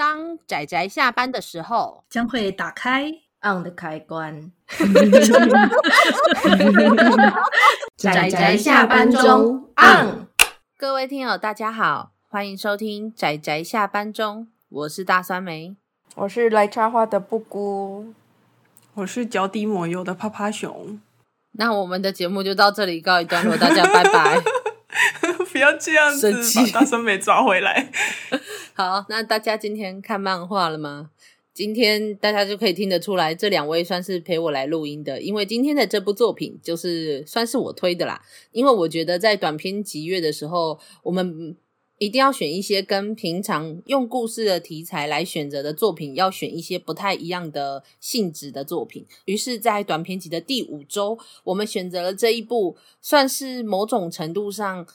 当仔仔下班的时候，将会打开 on 的开关。仔仔下班中 on。各位听友，大家好，欢迎收听仔仔下班中，我是大酸梅，我是来插花的布姑，我是脚底抹油的趴趴熊。那我们的节目就到这里告一段落，大家拜拜。不要这样子，把大酸梅抓回来。好，那大家今天看漫画了吗？今天大家就可以听得出来，这两位算是陪我来录音的，因为今天的这部作品就是算是我推的啦。因为我觉得在短篇集阅的时候，我们一定要选一些跟平常用故事的题材来选择的作品，要选一些不太一样的性质的作品。于是，在短篇集的第五周，我们选择了这一部，算是某种程度上。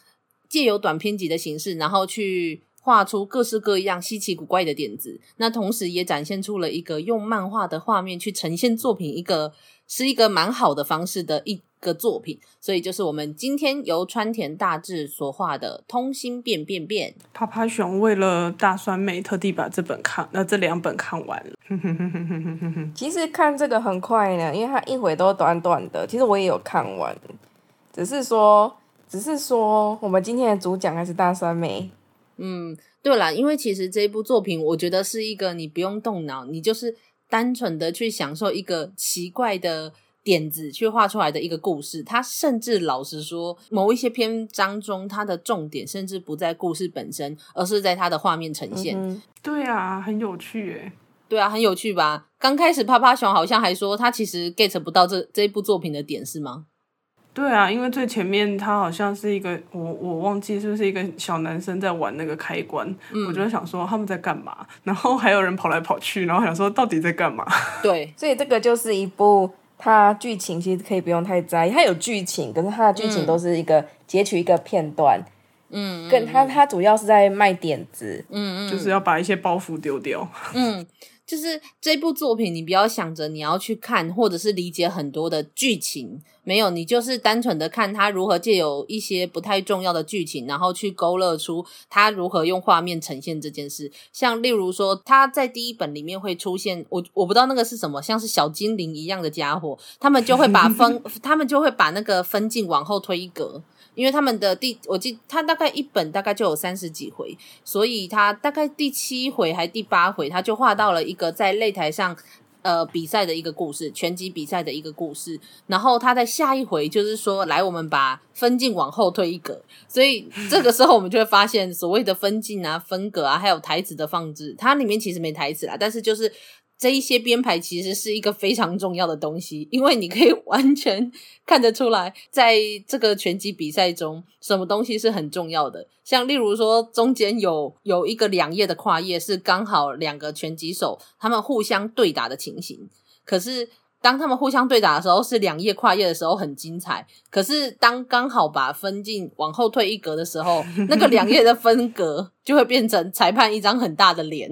借由短篇集的形式，然后去画出各式各样稀奇古怪的点子，那同时也展现出了一个用漫画的画面去呈现作品，一个是一个蛮好的方式的一个作品。所以就是我们今天由川田大志所画的《通心变变变》。趴趴熊为了大酸梅特地把这本看，那这两本看完了。其实看这个很快呢，因为它一回都短短的。其实我也有看完，只是说。只是说，我们今天的主讲还是大酸梅。嗯，对啦，因为其实这一部作品，我觉得是一个你不用动脑，你就是单纯的去享受一个奇怪的点子去画出来的一个故事。它甚至老实说，某一些篇章中，它的重点甚至不在故事本身，而是在它的画面呈现。嗯、对啊，很有趣诶。对啊，很有趣吧？刚开始趴趴熊好像还说他其实 get 不到这这一部作品的点，是吗？对啊，因为最前面他好像是一个我我忘记是不是一个小男生在玩那个开关，嗯、我就想说他们在干嘛，然后还有人跑来跑去，然后想说到底在干嘛？对，所以这个就是一部它剧情其实可以不用太在意，它有剧情，可是它的剧情都是一个截取一个片段，嗯，跟它它主要是在卖点子，嗯嗯，就是要把一些包袱丢掉，嗯。就是这部作品，你不要想着你要去看或者是理解很多的剧情，没有，你就是单纯的看他如何借由一些不太重要的剧情，然后去勾勒出他如何用画面呈现这件事。像例如说，他在第一本里面会出现，我我不知道那个是什么，像是小精灵一样的家伙，他们就会把分，他们就会把那个分镜往后推一格。因为他们的第，我记他大概一本大概就有三十几回，所以他大概第七回还第八回，他就画到了一个在擂台上呃比赛的一个故事，拳击比赛的一个故事。然后他在下一回就是说，来我们把分镜往后推一格，所以这个时候我们就会发现所谓的分镜啊、分格啊，还有台词的放置，它里面其实没台词啦，但是就是。这一些编排其实是一个非常重要的东西，因为你可以 完全看得出来，在这个拳击比赛中，什么东西是很重要的。像例如说，中间有有一个两页的跨页，是刚好两个拳击手他们互相对打的情形。可是当他们互相对打的时候，是两页跨页的时候很精彩。可是当刚好把分镜往后退一格的时候，那个两页的分隔就会变成裁判一张很大的脸。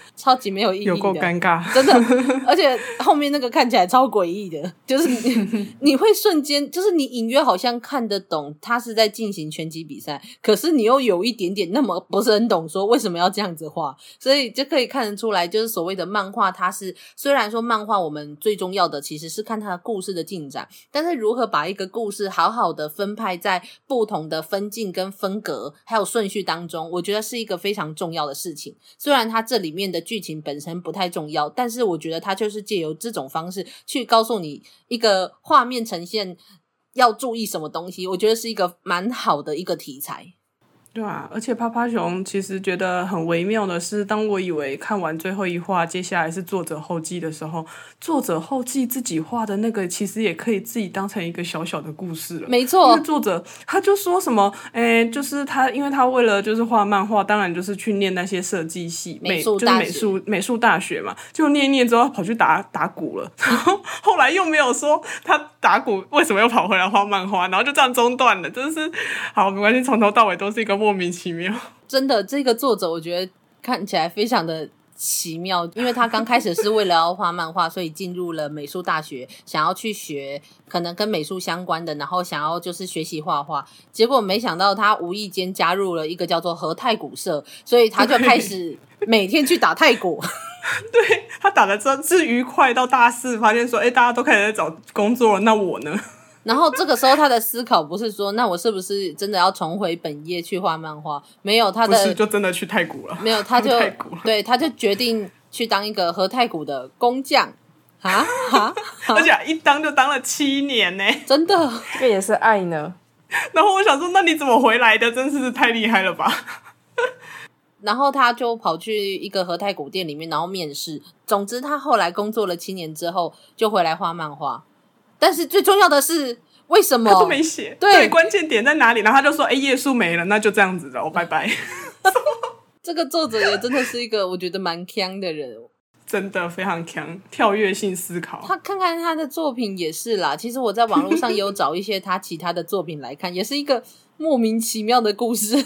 超级没有意义的，有够尴尬，真的，而且后面那个看起来超诡异的，就是你 你会瞬间，就是你隐约好像看得懂他是在进行拳击比赛，可是你又有一点点那么不是很懂，说为什么要这样子画，所以就可以看得出来，就是所谓的漫画，它是虽然说漫画我们最重要的其实是看它的故事的进展，但是如何把一个故事好好的分派在不同的分镜跟分格还有顺序当中，我觉得是一个非常重要的事情。虽然它这里面的。剧情本身不太重要，但是我觉得它就是借由这种方式去告诉你一个画面呈现要注意什么东西，我觉得是一个蛮好的一个题材。对啊，而且趴趴熊其实觉得很微妙的是，当我以为看完最后一话，接下来是作者后记的时候，作者后记自己画的那个，其实也可以自己当成一个小小的故事了。没错，因为作者他就说什么，哎，就是他，因为他为了就是画漫画，当然就是去念那些设计系美，就是美术美术大学嘛，就念念之后跑去打打鼓了，然后后来又没有说他打鼓为什么又跑回来画漫画，然后就这样中断了，真是好没关系，从头到尾都是一个。莫名其妙，真的，这个作者我觉得看起来非常的奇妙，因为他刚开始是为了要画漫画，所以进入了美术大学，想要去学可能跟美术相关的，然后想要就是学习画画。结果没想到他无意间加入了一个叫做和太鼓社，所以他就开始每天去打太鼓。对，他打的真是愉快，到大四发现说，哎，大家都开始在找工作了，那我呢？然后这个时候他的思考不是说，那我是不是真的要重回本业去画漫画？没有，他的不是就真的去太古了。没有，他就 对，他就决定去当一个和太古的工匠啊啊！而且一当就当了七年呢，真的，这个也是爱呢。然后我想说，那你怎么回来的？真是太厉害了吧！然后他就跑去一个和太古店里面，然后面试。总之，他后来工作了七年之后，就回来画漫画。但是最重要的是，为什么他都没写？对，对，关键点在哪里？然后他就说：“哎，页数没了，那就这样子了，我拜拜。”这个作者也真的是一个我觉得蛮强的人，真的非常强，跳跃性思考。他看看他的作品也是啦。其实我在网络上也有找一些他其他的作品来看，也是一个莫名其妙的故事。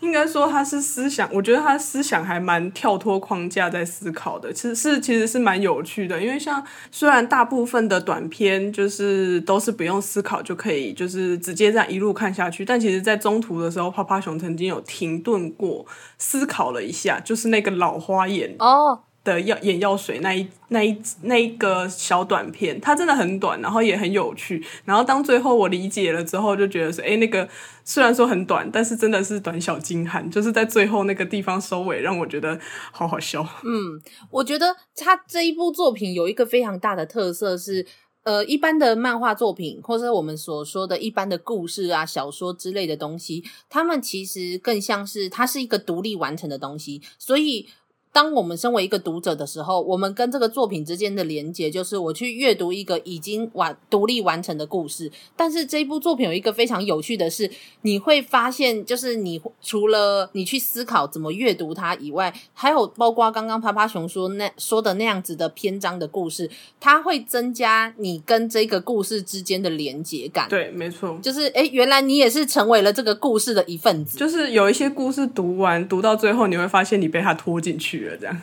应该说他是思想，我觉得他思想还蛮跳脱框架在思考的，其实是其实是蛮有趣的。因为像虽然大部分的短片就是都是不用思考就可以，就是直接这样一路看下去，但其实在中途的时候，趴趴熊曾经有停顿过，思考了一下，就是那个老花眼哦。的药眼药水那一那一那一个小短片，它真的很短，然后也很有趣。然后当最后我理解了之后，就觉得说，哎，那个虽然说很短，但是真的是短小精悍，就是在最后那个地方收尾，让我觉得好好笑。嗯，我觉得他这一部作品有一个非常大的特色是，呃，一般的漫画作品，或者我们所说的一般的故事啊、小说之类的东西，他们其实更像是它是一个独立完成的东西，所以。当我们身为一个读者的时候，我们跟这个作品之间的连接，就是我去阅读一个已经完独立完成的故事。但是这一部作品有一个非常有趣的是，你会发现，就是你除了你去思考怎么阅读它以外，还有包括刚刚趴趴熊说那说的那样子的篇章的故事，它会增加你跟这个故事之间的连接感。对，没错，就是哎，原来你也是成为了这个故事的一份子。就是有一些故事读完读到最后，你会发现你被它拖进去。这样，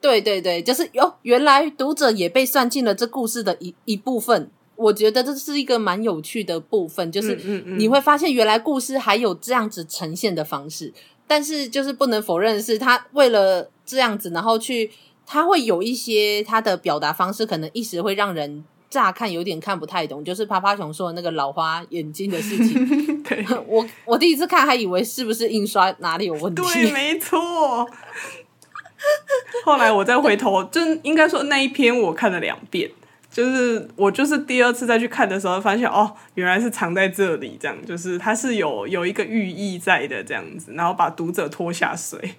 对对对，就是哟，原来读者也被算进了这故事的一一部分。我觉得这是一个蛮有趣的部分，就是你会发现原来故事还有这样子呈现的方式。但是就是不能否认的是，他为了这样子，然后去他会有一些他的表达方式，可能一时会让人乍看有点看不太懂。就是趴趴熊说的那个老花眼镜的事情，对 我我第一次看还以为是不是印刷哪里有问题，对，没错。后来我再回头，就应该说那一篇我看了两遍，就是我就是第二次再去看的时候，发现哦，原来是藏在这里，这样就是它是有有一个寓意在的这样子，然后把读者拖下水。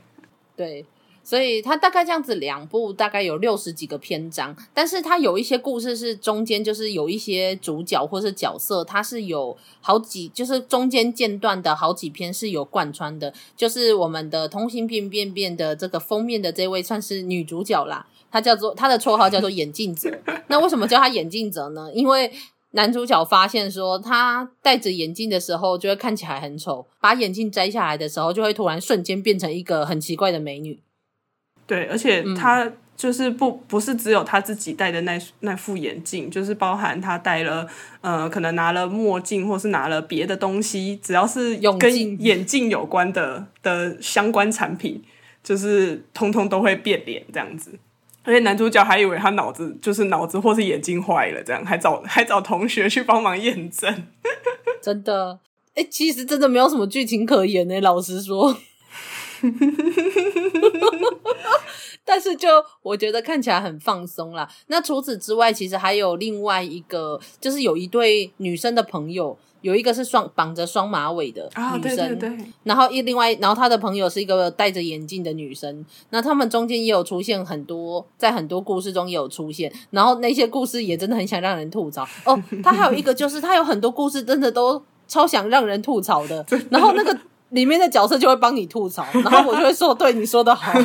对。所以它大概这样子两部，大概有六十几个篇章，但是它有一些故事是中间就是有一些主角或是角色，它是有好几，就是中间间断的好几篇是有贯穿的。就是我们的通信变变变的这个封面的这位算是女主角啦，她叫做她的绰号叫做眼镜者。那为什么叫她眼镜者呢？因为男主角发现说，他戴着眼镜的时候就会看起来很丑，把眼镜摘下来的时候就会突然瞬间变成一个很奇怪的美女。对，而且他就是不不是只有他自己戴的那那副眼镜，就是包含他戴了呃，可能拿了墨镜，或是拿了别的东西，只要是跟眼镜有关的的相关产品，就是通通都会变脸这样子。而且男主角还以为他脑子就是脑子或是眼睛坏了，这样还找还找同学去帮忙验证。真的，哎，其实真的没有什么剧情可言呢，老实说。但是就我觉得看起来很放松啦。那除此之外，其实还有另外一个，就是有一对女生的朋友，有一个是双绑着双马尾的女生，啊、对对对，然后一另外，然后她的朋友是一个戴着眼镜的女生。那他们中间也有出现很多，在很多故事中也有出现，然后那些故事也真的很想让人吐槽哦。他还有一个就是他有很多故事真的都超想让人吐槽的，然后那个。里面的角色就会帮你吐槽，然后我就会说：“对，你说的好。”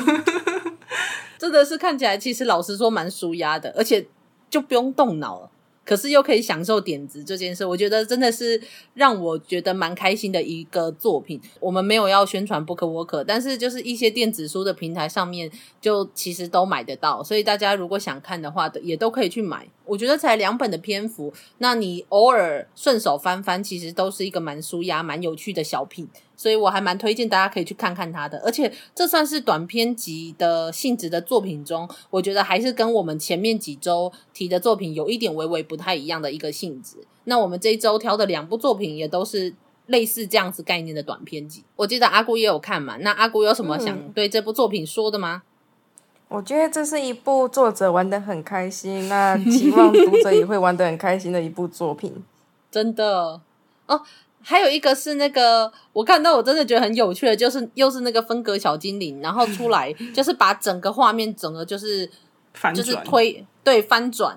真的是看起来，其实老实说蛮舒压的，而且就不用动脑了。可可是又可以享受点子这件事，我觉得真的是让我觉得蛮开心的一个作品。我们没有要宣传 Book Worker，但是就是一些电子书的平台上面就其实都买得到，所以大家如果想看的话，也都可以去买。我觉得才两本的篇幅，那你偶尔顺手翻翻，其实都是一个蛮舒压、蛮有趣的小品。所以我还蛮推荐大家可以去看看他的，而且这算是短篇集的性质的作品中，我觉得还是跟我们前面几周提的作品有一点微微不太一样的一个性质。那我们这一周挑的两部作品也都是类似这样子概念的短篇集。我记得阿姑也有看嘛，那阿姑有什么想对这部作品说的吗？嗯，我觉得这是一部作者玩的很开心，那希望读者也会玩的很开心的一部作品。真的哦。还有一个是那个，我看到我真的觉得很有趣的，就是又是那个分格小精灵，然后出来 就是把整个画面整个就是反转，就是推对翻转，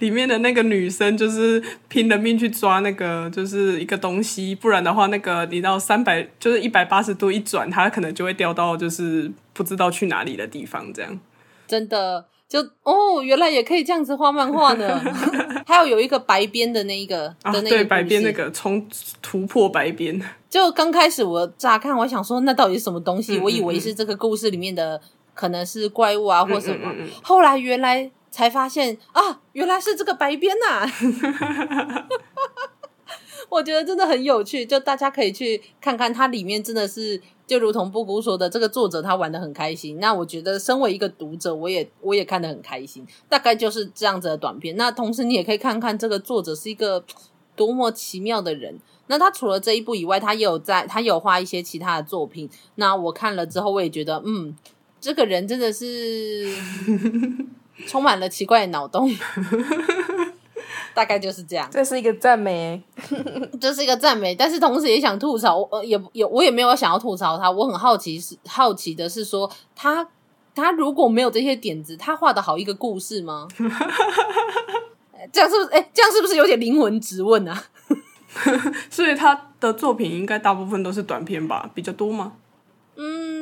里面的那个女生就是拼了命去抓那个就是一个东西，不然的话那个你到三百就是一百八十度一转，它可能就会掉到就是不知道去哪里的地方，这样。真的。就哦，原来也可以这样子画漫画呢。还有有一个白边的那一个的那个、啊、对，白边那个从突破白边。就刚开始我乍看，我想说那到底是什么东西？嗯嗯嗯，我以为是这个故事里面的可能是怪物啊或什么。后来原来才发现啊，原来是这个白边呐、啊。我觉得真的很有趣，就大家可以去看看，它里面真的是。就如同布谷说的，这个作者他玩的很开心。那我觉得，身为一个读者，我也我也看得很开心。大概就是这样子的短片。那同时，你也可以看看这个作者是一个多么奇妙的人。那他除了这一部以外，他也有在，他有画一些其他的作品。那我看了之后，我也觉得，嗯，这个人真的是 充满了奇怪的脑洞。大概就是这样，这是一个赞美，这是一个赞美，但是同时也想吐槽，呃，也也我也没有想要吐槽他，我很好奇是好奇的是说他他如果没有这些点子，他画的好一个故事吗？这样是不是？哎、欸，这样是不是有点灵魂质问啊？所以他的作品应该大部分都是短片吧，比较多吗？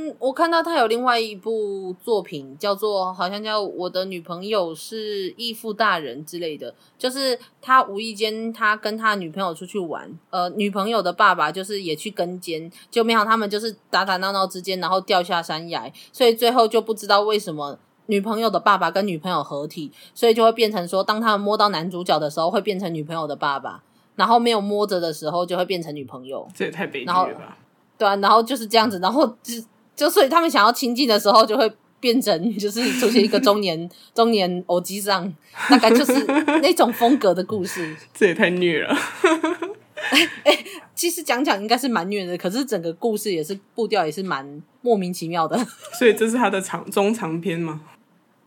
嗯，我看到他有另外一部作品，叫做好像叫我的女朋友是义父大人之类的，就是他无意间他跟他女朋友出去玩，呃，女朋友的爸爸就是也去跟监，就没想到他们就是打打闹闹之间，然后掉下山崖，所以最后就不知道为什么女朋友的爸爸跟女朋友合体，所以就会变成说，当他们摸到男主角的时候会变成女朋友的爸爸，然后没有摸着的时候就会变成女朋友，这也太悲剧了吧。对啊，然后就是这样子，然后就就所以他们想要亲近的时候，就会变成就是出现一个中年 中年偶机上，大概就是那种风格的故事。这也太虐了。哎哎，其实讲讲应该是蛮虐的，可是整个故事也是步调也是蛮莫名其妙的。所以这是他的长中长篇吗？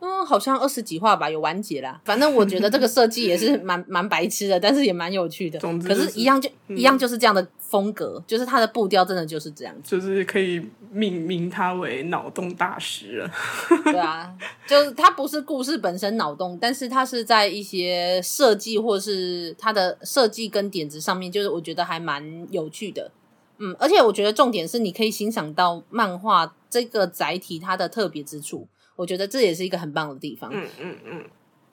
嗯，好像二十几话吧，有完结啦。反正我觉得这个设计也是蛮 蛮白痴的，但是也蛮有趣的。总之、就是，可是一样就、嗯、一样就是这样的风格，就是它的步调真的就是这样子，就是可以命名它为脑洞大师了。对啊，就是它不是故事本身脑洞，但是它是在一些设计或是它的设计跟点子上面，就是我觉得还蛮有趣的。嗯，而且我觉得重点是你可以欣赏到漫画这个载体它的特别之处。我觉得这也是一个很棒的地方。嗯嗯嗯。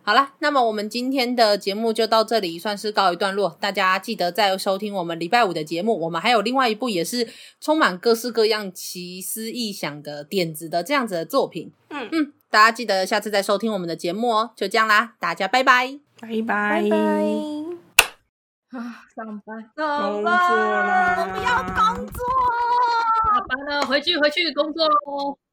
好啦，那么我们今天的节目就到这里，算是告一段落。大家记得再收听我们礼拜五的节目。我们还有另外一部也是充满各式各样奇思异想的点子的这样子的作品。嗯嗯，大家记得下次再收听我们的节目哦。就这样啦，大家拜拜，拜拜拜拜。啊，上班，上班，我不要工作，下班了，回去回去工作喽。